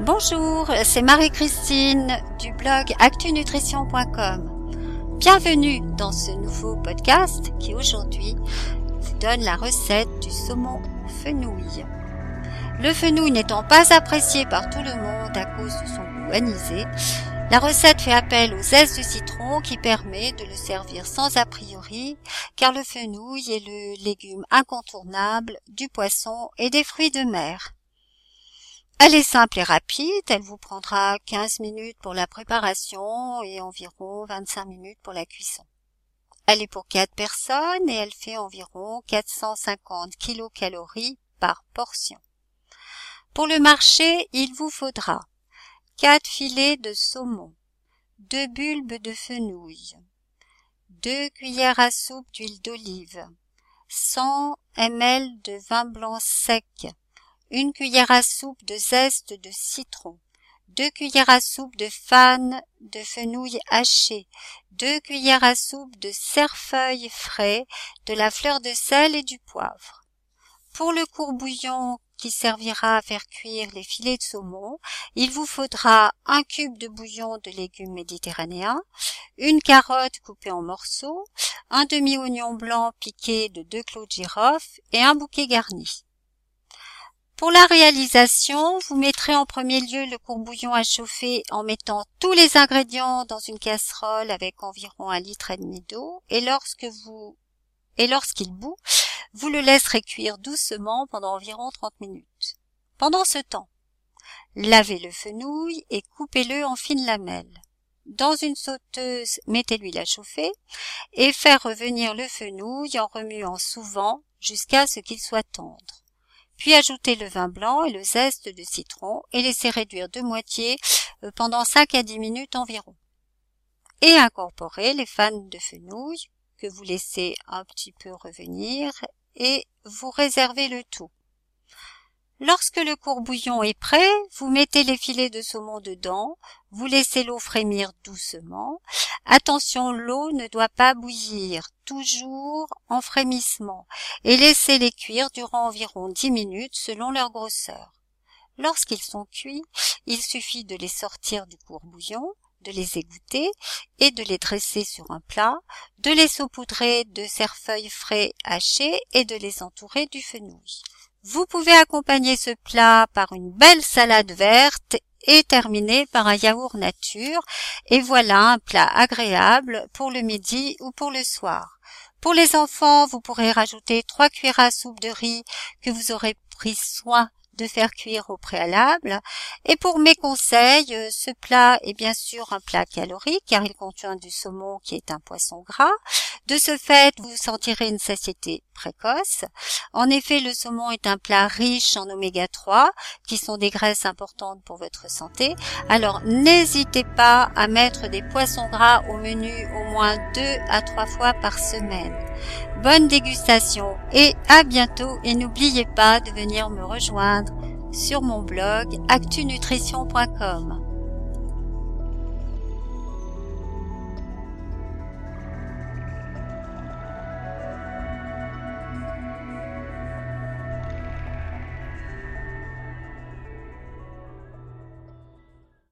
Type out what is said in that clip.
Bonjour, c'est Marie-Christine du blog actunutrition.com. Bienvenue dans ce nouveau podcast qui aujourd'hui vous donne la recette du saumon fenouil. Le fenouil n'étant pas apprécié par tout le monde à cause de son goût anisé, la recette fait appel aux zestes de citron qui permet de le servir sans a priori car le fenouil est le légume incontournable du poisson et des fruits de mer. Elle est simple et rapide, elle vous prendra 15 minutes pour la préparation et environ 25 minutes pour la cuisson. Elle est pour 4 personnes et elle fait environ 450 kilocalories par portion. Pour le marché, il vous faudra 4 filets de saumon, 2 bulbes de fenouil, 2 cuillères à soupe d'huile d'olive, 100 ml de vin blanc sec, une cuillère à soupe de zeste de citron, deux cuillères à soupe de fan de fenouil haché, deux cuillères à soupe de cerfeuil frais, de la fleur de sel et du poivre. Pour le courbouillon qui servira à faire cuire les filets de saumon, il vous faudra un cube de bouillon de légumes méditerranéens, une carotte coupée en morceaux, un demi-oignon blanc piqué de deux clous de girofle et un bouquet garni. Pour la réalisation, vous mettrez en premier lieu le courbouillon à chauffer en mettant tous les ingrédients dans une casserole avec environ un litre et demi d'eau et lorsque vous et lorsqu'il bout, vous le laisserez cuire doucement pendant environ 30 minutes. Pendant ce temps, lavez le fenouil et coupez-le en fines lamelles. Dans une sauteuse, mettez l'huile à chauffer et faire revenir le fenouil en remuant souvent jusqu'à ce qu'il soit tendre puis ajoutez le vin blanc et le zeste de citron et laissez réduire de moitié euh, pendant 5 à 10 minutes environ. Et incorporez les fans de fenouil que vous laissez un petit peu revenir et vous réservez le tout. Lorsque le courbouillon est prêt, vous mettez les filets de saumon dedans, vous laissez l'eau frémir doucement. Attention, l'eau ne doit pas bouillir, toujours en frémissement, et laissez-les cuire durant environ 10 minutes selon leur grosseur. Lorsqu'ils sont cuits, il suffit de les sortir du courbouillon, de les égoutter et de les dresser sur un plat, de les saupoudrer de cerfeuil frais hachés et de les entourer du fenouil. Vous pouvez accompagner ce plat par une belle salade verte et terminer par un yaourt nature. Et voilà un plat agréable pour le midi ou pour le soir. Pour les enfants, vous pourrez rajouter trois cuillères à soupe de riz que vous aurez pris soin de faire cuire au préalable. Et pour mes conseils, euh, ce plat est bien sûr un plat calorique car il contient du saumon qui est un poisson gras. De ce fait, vous sentirez une satiété précoce. En effet, le saumon est un plat riche en oméga 3 qui sont des graisses importantes pour votre santé. Alors n'hésitez pas à mettre des poissons gras au menu au moins deux à trois fois par semaine. Bonne dégustation et à bientôt et n'oubliez pas de venir me rejoindre sur mon blog actunutrition.com.